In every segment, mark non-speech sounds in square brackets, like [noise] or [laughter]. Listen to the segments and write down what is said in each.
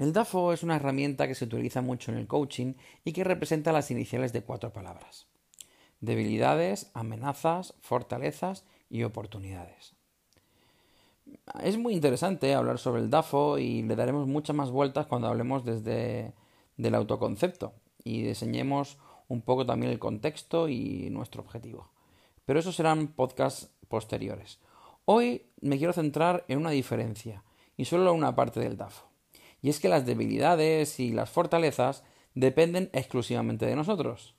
El DAFO es una herramienta que se utiliza mucho en el coaching y que representa las iniciales de cuatro palabras. Debilidades, amenazas, fortalezas y oportunidades. Es muy interesante hablar sobre el DAFO y le daremos muchas más vueltas cuando hablemos desde del autoconcepto y diseñemos un poco también el contexto y nuestro objetivo. Pero esos serán podcasts posteriores. Hoy me quiero centrar en una diferencia y solo una parte del DAFO. Y es que las debilidades y las fortalezas dependen exclusivamente de nosotros.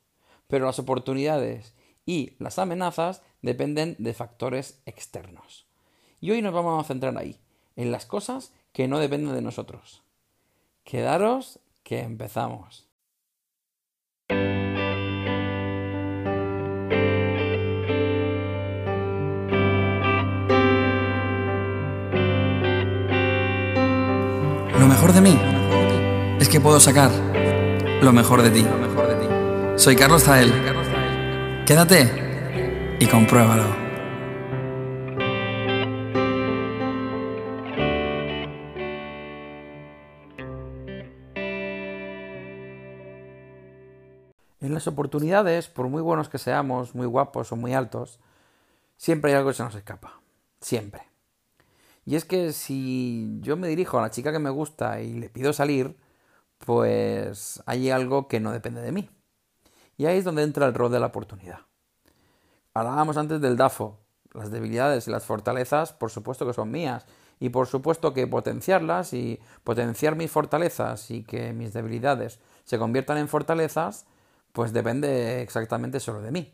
Pero las oportunidades y las amenazas dependen de factores externos. Y hoy nos vamos a centrar ahí, en las cosas que no dependen de nosotros. Quedaros que empezamos. Mejor de mí es que puedo sacar lo mejor de ti. Soy Carlos Zael. Quédate y compruébalo. En las oportunidades, por muy buenos que seamos, muy guapos o muy altos, siempre hay algo que se nos escapa. Siempre. Y es que si yo me dirijo a la chica que me gusta y le pido salir, pues hay algo que no depende de mí. Y ahí es donde entra el rol de la oportunidad. Hablábamos antes del DAFO. Las debilidades y las fortalezas, por supuesto que son mías. Y por supuesto que potenciarlas y potenciar mis fortalezas y que mis debilidades se conviertan en fortalezas, pues depende exactamente solo de mí.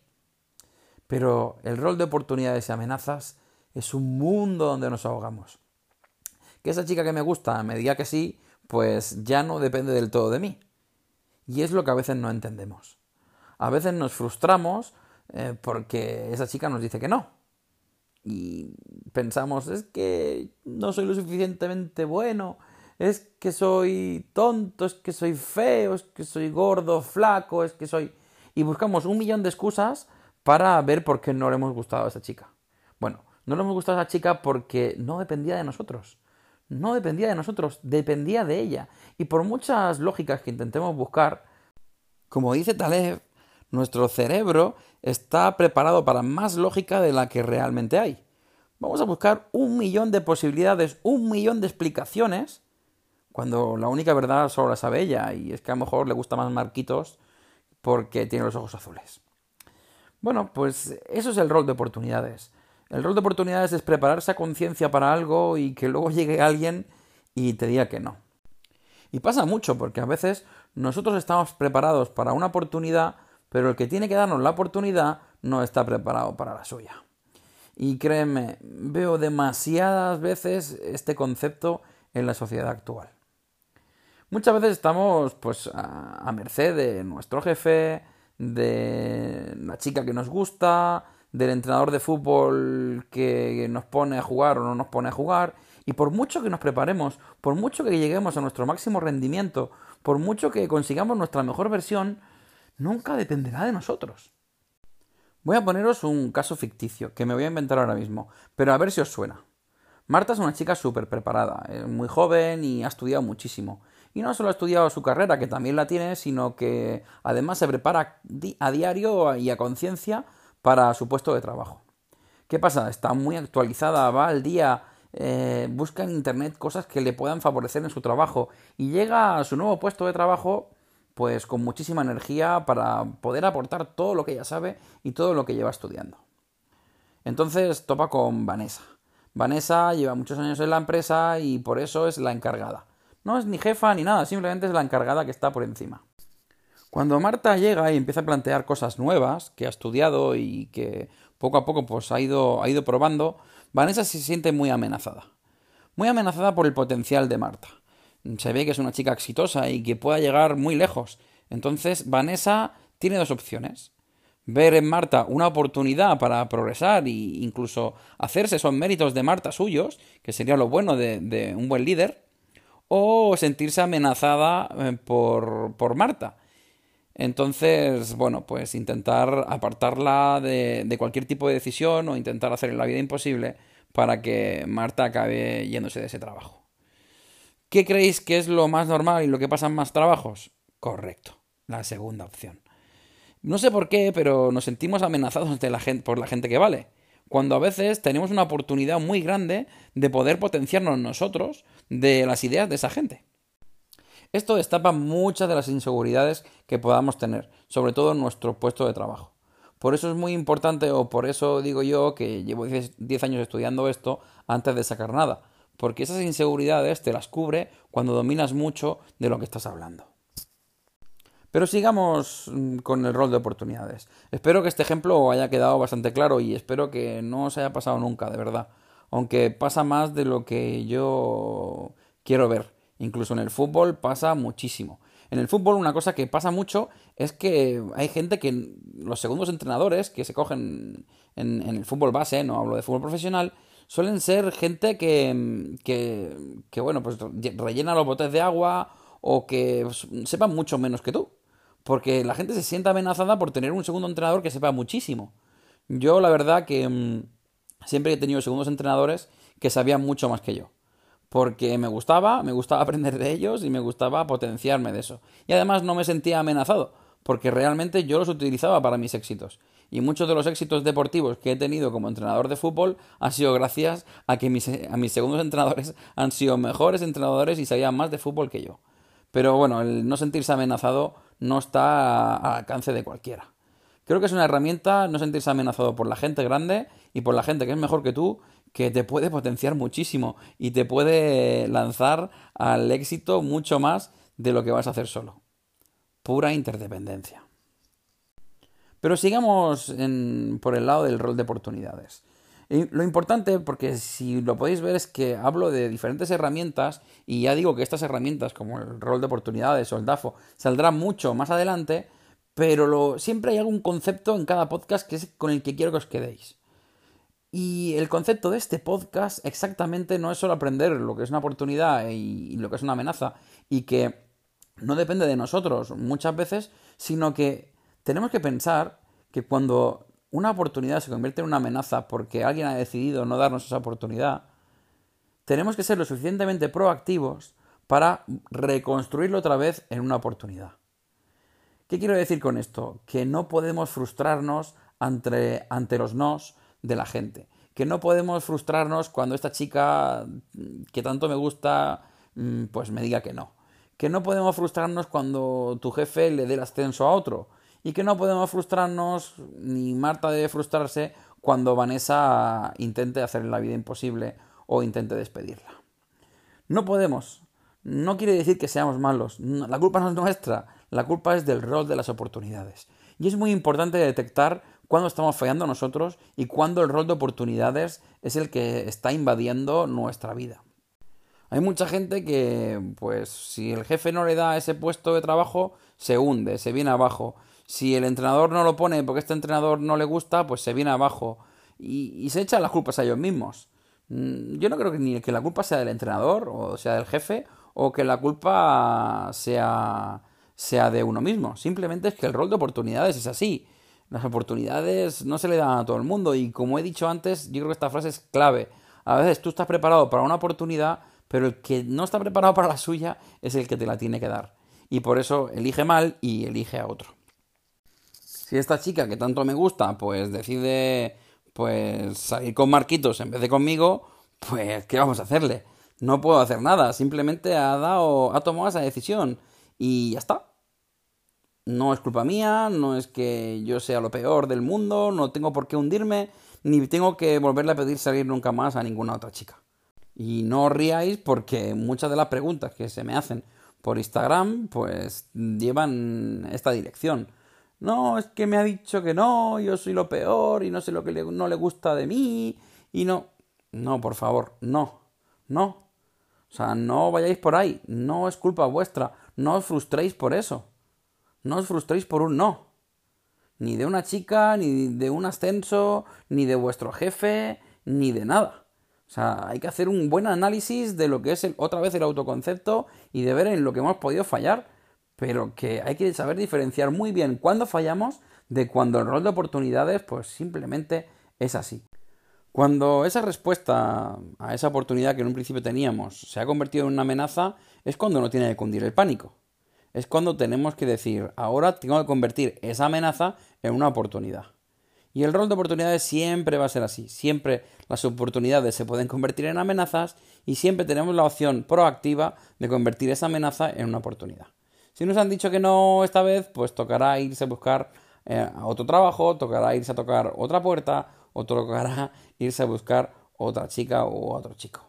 Pero el rol de oportunidades y amenazas es un mundo donde nos ahogamos. Que esa chica que me gusta me diga que sí, pues ya no depende del todo de mí. Y es lo que a veces no entendemos. A veces nos frustramos eh, porque esa chica nos dice que no. Y pensamos, es que no soy lo suficientemente bueno, es que soy tonto, es que soy feo, es que soy gordo, flaco, es que soy... Y buscamos un millón de excusas para ver por qué no le hemos gustado a esa chica. Bueno, no le hemos gustado a esa chica porque no dependía de nosotros. No dependía de nosotros, dependía de ella. Y por muchas lógicas que intentemos buscar, como dice Taleb, nuestro cerebro está preparado para más lógica de la que realmente hay. Vamos a buscar un millón de posibilidades, un millón de explicaciones, cuando la única verdad solo la sabe ella, y es que a lo mejor le gusta más Marquitos porque tiene los ojos azules. Bueno, pues eso es el rol de oportunidades. El rol de oportunidades es prepararse a conciencia para algo y que luego llegue alguien y te diga que no. Y pasa mucho porque a veces nosotros estamos preparados para una oportunidad, pero el que tiene que darnos la oportunidad no está preparado para la suya. Y créeme, veo demasiadas veces este concepto en la sociedad actual. Muchas veces estamos pues a, a merced de nuestro jefe, de la chica que nos gusta, del entrenador de fútbol que nos pone a jugar o no nos pone a jugar. Y por mucho que nos preparemos, por mucho que lleguemos a nuestro máximo rendimiento, por mucho que consigamos nuestra mejor versión, nunca dependerá de nosotros. Voy a poneros un caso ficticio que me voy a inventar ahora mismo, pero a ver si os suena. Marta es una chica súper preparada, es muy joven y ha estudiado muchísimo. Y no solo ha estudiado su carrera, que también la tiene, sino que además se prepara a diario y a conciencia para su puesto de trabajo. ¿Qué pasa? Está muy actualizada, va al día, eh, busca en Internet cosas que le puedan favorecer en su trabajo y llega a su nuevo puesto de trabajo pues con muchísima energía para poder aportar todo lo que ella sabe y todo lo que lleva estudiando. Entonces topa con Vanessa. Vanessa lleva muchos años en la empresa y por eso es la encargada. No es ni jefa ni nada, simplemente es la encargada que está por encima. Cuando Marta llega y empieza a plantear cosas nuevas que ha estudiado y que poco a poco pues, ha, ido, ha ido probando, Vanessa se siente muy amenazada. Muy amenazada por el potencial de Marta. Se ve que es una chica exitosa y que pueda llegar muy lejos. Entonces Vanessa tiene dos opciones. Ver en Marta una oportunidad para progresar e incluso hacerse esos méritos de Marta suyos, que sería lo bueno de, de un buen líder, o sentirse amenazada eh, por, por Marta entonces, bueno, pues intentar apartarla de, cualquier tipo de decisión o intentar hacerle la vida imposible para que Marta acabe yéndose de ese trabajo. ¿Qué creéis que es lo más normal y lo que pasan más trabajos? Correcto, la segunda opción. No sé por qué, pero nos sentimos amenazados por la gente que vale. Cuando a veces tenemos una oportunidad muy grande de poder potenciarnos nosotros de las ideas de esa gente. Esto destapa muchas de las inseguridades que podamos tener, sobre todo en nuestro puesto de trabajo. Por eso es muy importante, o por eso digo yo que llevo 10 años estudiando esto antes de sacar nada, porque esas inseguridades te las cubre cuando dominas mucho de lo que estás hablando. Pero sigamos mm, con el rol de oportunidades. Espero que este ejemplo haya quedado bastante claro y espero que no os haya pasado nunca, de verdad. Aunque pasa más de lo que yo quiero ver. Incluso en el fútbol pasa muchísimo. En el fútbol una cosa que pasa mucho es que hay gente que los segundos entrenadores que se cogen en, el fútbol base, no hablo de fútbol profesional, suelen ser gente que, que, bueno, pues rellena los botes de agua o que sepan mucho menos que tú. Porque la gente se siente amenazada por tener un segundo entrenador que sepa muchísimo. Yo la verdad que mm, siempre he tenido segundos entrenadores que sabían mucho más que yo porque me gustaba, me gustaba [laughs] aprender de ellos y me gustaba potenciarme de eso. Y además no me sentía amenazado, porque realmente yo los utilizaba para mis éxitos. Y muchos de los éxitos deportivos que he tenido como entrenador de fútbol han sido gracias a que mis, a mis segundos [laughs] entrenadores han sido mejores entrenadores y sabían más de fútbol que yo. Pero bueno, el no sentirse amenazado no está al alcance de cualquiera. Creo que es una herramienta no sentirse amenazado por la gente grande y por la gente que es mejor que tú que te puede potenciar muchísimo y te puede lanzar al éxito mucho más de lo que vas a hacer solo. Pura interdependencia. Pero sigamos por el lado del rol de oportunidades. lo importante, porque si lo podéis ver, es que hablo de diferentes herramientas y ya digo que estas herramientas, como el rol de oportunidades o el DAFO, saldrán mucho más adelante, pero siempre hay algún concepto en cada podcast que es con el que quiero que os quedéis. Y el concepto de este podcast exactamente no es solo aprender lo que es una oportunidad y, lo que es una amenaza y que no depende de nosotros muchas veces, sino que tenemos que pensar que cuando una oportunidad se convierte en una amenaza porque alguien ha decidido no darnos esa oportunidad, tenemos que ser lo suficientemente proactivos para reconstruirlo otra vez en una oportunidad. ¿Qué quiero decir con esto? Que no podemos frustrarnos ante, ante los nos, de la gente. Que no podemos frustrarnos cuando esta chica que tanto me gusta, mm, pues me diga que no. Que no podemos frustrarnos cuando tu jefe le dé el ascenso a otro. Y que no podemos frustrarnos, ni Marta debe frustrarse, cuando Vanessa intente hacer la vida imposible o intente despedirla. No podemos. No quiere decir que seamos malos. La culpa no es nuestra. La culpa es del rol de las oportunidades. Y es muy importante detectar cuándo estamos fallando nosotros y cuándo el rol de oportunidades es el que está invadiendo nuestra vida. Hay mucha gente que, pues, si el jefe no le da ese puesto de trabajo, se hunde, se viene abajo. Si el entrenador no lo pone porque este entrenador no le gusta, pues se viene abajo. Y, se echan las culpas a ellos mismos. Mm, yo no creo que ni que la culpa sea del entrenador o sea del jefe o que la culpa sea, sea de uno mismo. Simplemente es que el rol de oportunidades es así. Las oportunidades no se le dan a todo el mundo y como he dicho antes, yo creo que esta frase es clave. A veces tú estás preparado para una oportunidad, pero el que no está preparado para la suya es el que te la tiene que dar. Y por eso elige mal y elige a otro. Si esta chica que tanto me gusta, pues decide pues salir con Marquitos en vez de conmigo, pues ¿qué vamos a hacerle? No puedo hacer nada, simplemente ha dado ha tomado esa decisión y ya está no es culpa mía, no es que yo sea lo peor del mundo, no tengo por qué hundirme, ni tengo que volverle a pedir salir nunca más a ninguna otra chica. Y no os riáis porque muchas de las preguntas que se me hacen por Instagram pues llevan esta dirección. No, es que me ha dicho que no, yo soy lo peor y no sé lo que no le gusta de mí y no. No, por favor, no, no. O sea, no vayáis por ahí, no es culpa vuestra, no os frustréis por eso. No os frustréis por un no. Ni de una chica, ni de un ascenso, ni de vuestro jefe, ni de nada. O sea, hay que hacer un buen análisis de lo que es otra vez el autoconcepto y de ver en lo que hemos podido fallar, pero que hay que saber diferenciar muy bien cuándo fallamos de cuando el rol de oportunidades pues simplemente es así. Cuando esa respuesta a esa oportunidad que en un principio teníamos se ha convertido en una amenaza, es cuando no tiene que cundir el pánico. Es cuando tenemos que decir, ahora tengo que convertir esa amenaza en una oportunidad. Y el rol de oportunidades siempre va a ser así. Siempre las oportunidades se pueden convertir en amenazas y siempre tenemos la opción proactiva de convertir esa amenaza en una oportunidad. Si nos han dicho que no esta vez, pues tocará irse a buscar eh, otro trabajo, tocará irse a tocar otra puerta o tocará [laughs] irse a buscar otra chica o otro chico.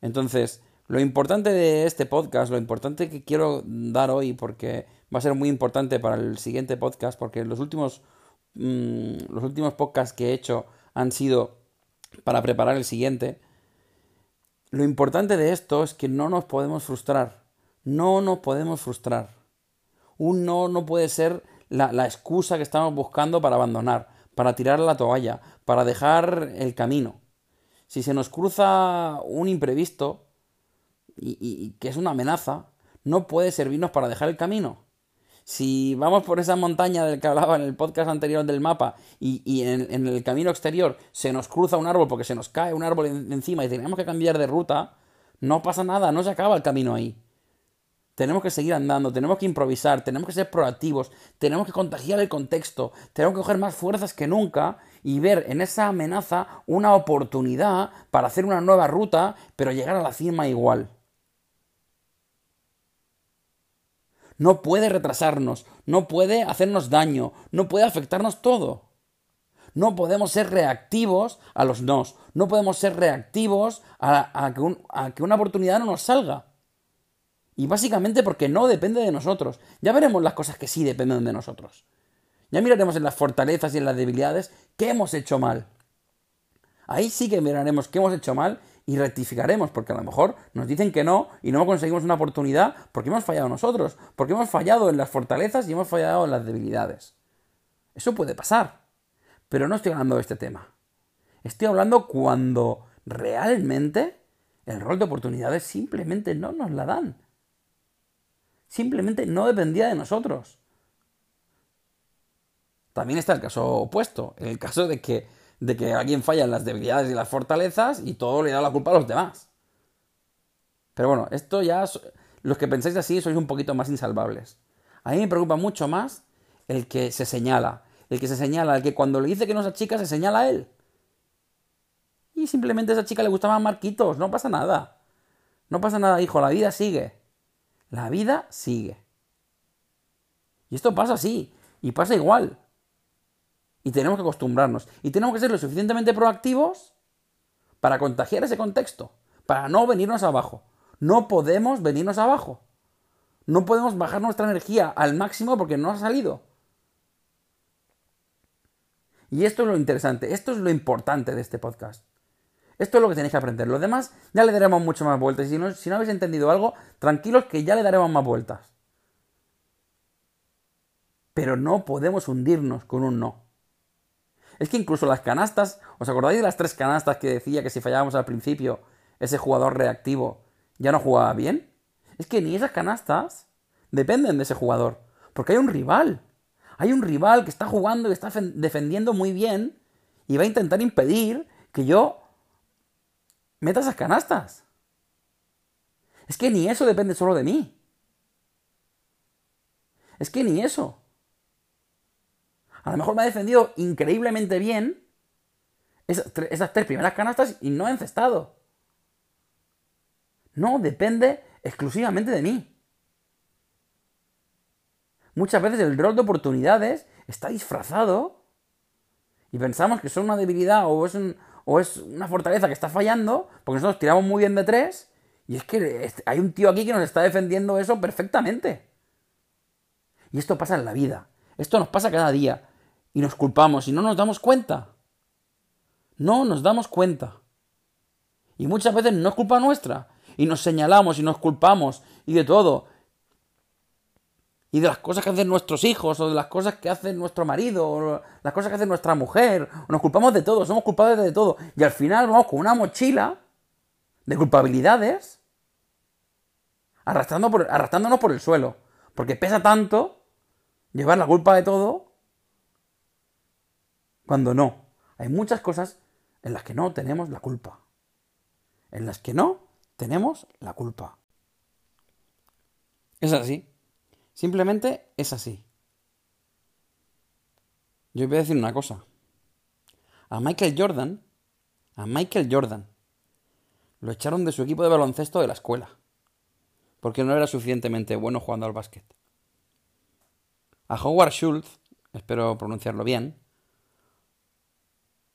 Entonces, lo importante de este podcast, lo importante que quiero dar hoy, porque va a ser muy importante para el siguiente podcast, porque los últimos, mm, los últimos podcasts que he hecho han sido para preparar el siguiente. Lo importante de esto es que no nos podemos frustrar. No nos podemos frustrar. Un no no puede ser la, la excusa que estamos buscando para abandonar, para tirar la toalla, para dejar el camino. Si se nos cruza un imprevisto, y, que es una amenaza, no puede servirnos para dejar el camino. Si vamos por esa montaña del que hablaba en el podcast anterior del mapa y, en, el camino exterior se nos cruza un árbol porque se nos cae un árbol encima y tenemos que cambiar de ruta, no pasa nada, no se acaba el camino ahí. Tenemos que seguir andando, tenemos que improvisar, tenemos que ser proactivos, tenemos que contagiar el contexto, tenemos que coger más fuerzas que nunca y ver en esa amenaza una oportunidad para hacer una nueva ruta, pero llegar a la cima igual. No puede retrasarnos, no puede hacernos daño, no puede afectarnos todo. No podemos ser reactivos a los nos, no podemos ser reactivos a, que, a que una oportunidad no nos salga. Y básicamente porque no depende de nosotros. Ya veremos las cosas que sí dependen de nosotros. Ya miraremos en las fortalezas y en las debilidades qué hemos hecho mal. Ahí sí que miraremos qué hemos hecho mal y rectificaremos, porque a lo mejor nos dicen que no y no conseguimos una oportunidad porque hemos fallado nosotros, porque hemos fallado en las fortalezas y hemos fallado en las debilidades. Eso puede pasar. Pero no estoy hablando de este tema. Estoy hablando cuando realmente el rol de oportunidades simplemente no nos la dan simplemente no dependía de nosotros. También está el caso opuesto, el caso de que, de que alguien falla en las debilidades y las fortalezas y todo le da la culpa a los demás. Pero bueno, esto ya, los que pensáis así sois un poquito más insalvables. A mí me preocupa mucho más el que se señala, el que se señala, el que cuando le dice que no es chica se señala a él. Y simplemente a esa chica le gustaban marquitos, no pasa nada. No pasa nada, hijo, la vida sigue. La vida sigue. Y esto pasa así, y pasa igual. Y tenemos que acostumbrarnos. Y tenemos que ser lo suficientemente proactivos para contagiar ese contexto, para no venirnos abajo. No podemos venirnos abajo. No podemos bajar nuestra energía al máximo porque no ha salido. Y esto es lo interesante, esto es lo importante de este podcast. Esto es lo que tenéis que aprender. Lo demás ya le daremos mucho más vueltas. Y si no, si no habéis entendido algo, tranquilos que ya le daremos más vueltas. Pero no podemos hundirnos con un no. Es que incluso las canastas, ¿os acordáis de las tres canastas que decía que si fallábamos al principio, ese jugador reactivo ya no jugaba bien? Es que ni esas canastas dependen de ese jugador, porque hay un rival. Hay un rival que está jugando y está defendiendo muy bien y va a intentar impedir que yo meta esas canastas. Es que ni eso depende solo de mí. Es que ni eso. A lo mejor me ha defendido increíblemente bien esas, tres primeras canastas y no he encestado. No, depende exclusivamente de mí. Muchas veces el rol de oportunidades está disfrazado y pensamos que son una debilidad o es un, o es una fortaleza que está fallando, porque nosotros tiramos muy bien de tres, y es que hay un tío aquí que nos está defendiendo eso perfectamente. Y esto pasa en la vida, esto nos pasa cada día, y nos culpamos y no nos damos cuenta. No nos damos cuenta. Y muchas veces no es culpa nuestra, y nos señalamos y nos culpamos y de todo y de las cosas que hacen nuestros hijos, o de las cosas que hace nuestro marido, o las cosas que hace nuestra mujer. Nos culpamos de todo, somos culpables de todo. Y al final vamos con una mochila de culpabilidades arrastrando arrastrándonos por el suelo. Porque pesa tanto llevar la culpa de todo cuando no. Hay muchas cosas, en las que no tenemos la culpa. En las que no tenemos la culpa. Es así. Simplemente es así. Yo voy a decir una cosa. A Michael Jordan, a Michael Jordan, lo echaron de su equipo de baloncesto de la escuela. Porque no era suficientemente bueno jugando al básquet. A Howard Schultz, espero pronunciarlo bien,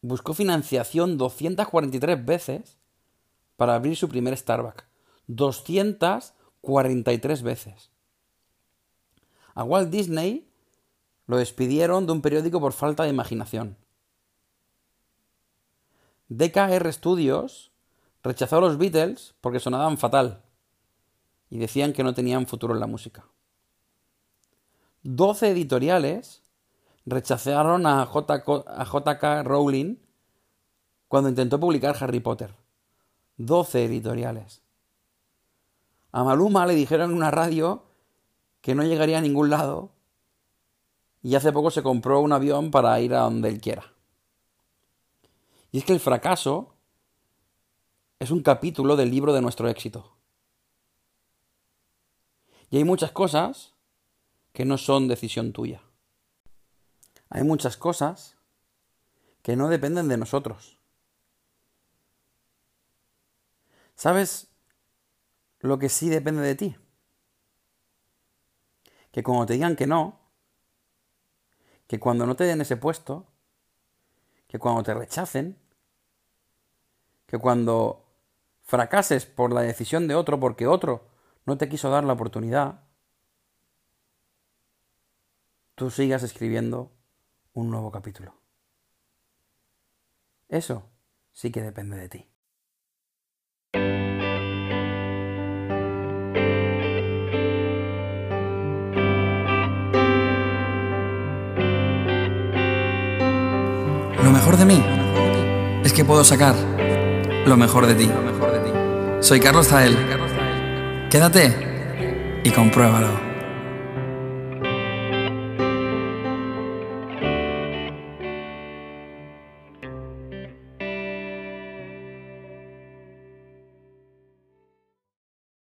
buscó financiación 243 veces para abrir su primer Starbucks. 243 veces. A Walt Disney lo despidieron de un periódico por falta de imaginación. DKR Studios rechazó a los Beatles porque sonaban fatal y decían que no tenían futuro en la música. 12 editoriales rechazaron a JK Rowling cuando intentó publicar Harry Potter. 12 editoriales. A Maluma le dijeron en una radio que no llegaría a ningún lado y hace poco se compró un avión para ir a donde él quiera. Y es que el fracaso es un capítulo del libro de nuestro éxito. Y hay muchas cosas que no son decisión tuya. Hay muchas cosas que no dependen de nosotros. ¿Sabes lo que sí depende de ti? que cuando te digan que no, que cuando no te den ese puesto, que cuando te rechacen, que cuando fracases por la decisión de otro porque otro no te quiso dar la oportunidad, tú sigas escribiendo un nuevo capítulo. Eso sí que depende de ti. Lo mejor de mí es que puedo sacar lo mejor de ti. Soy Carlos Zael. Quédate y compruébalo.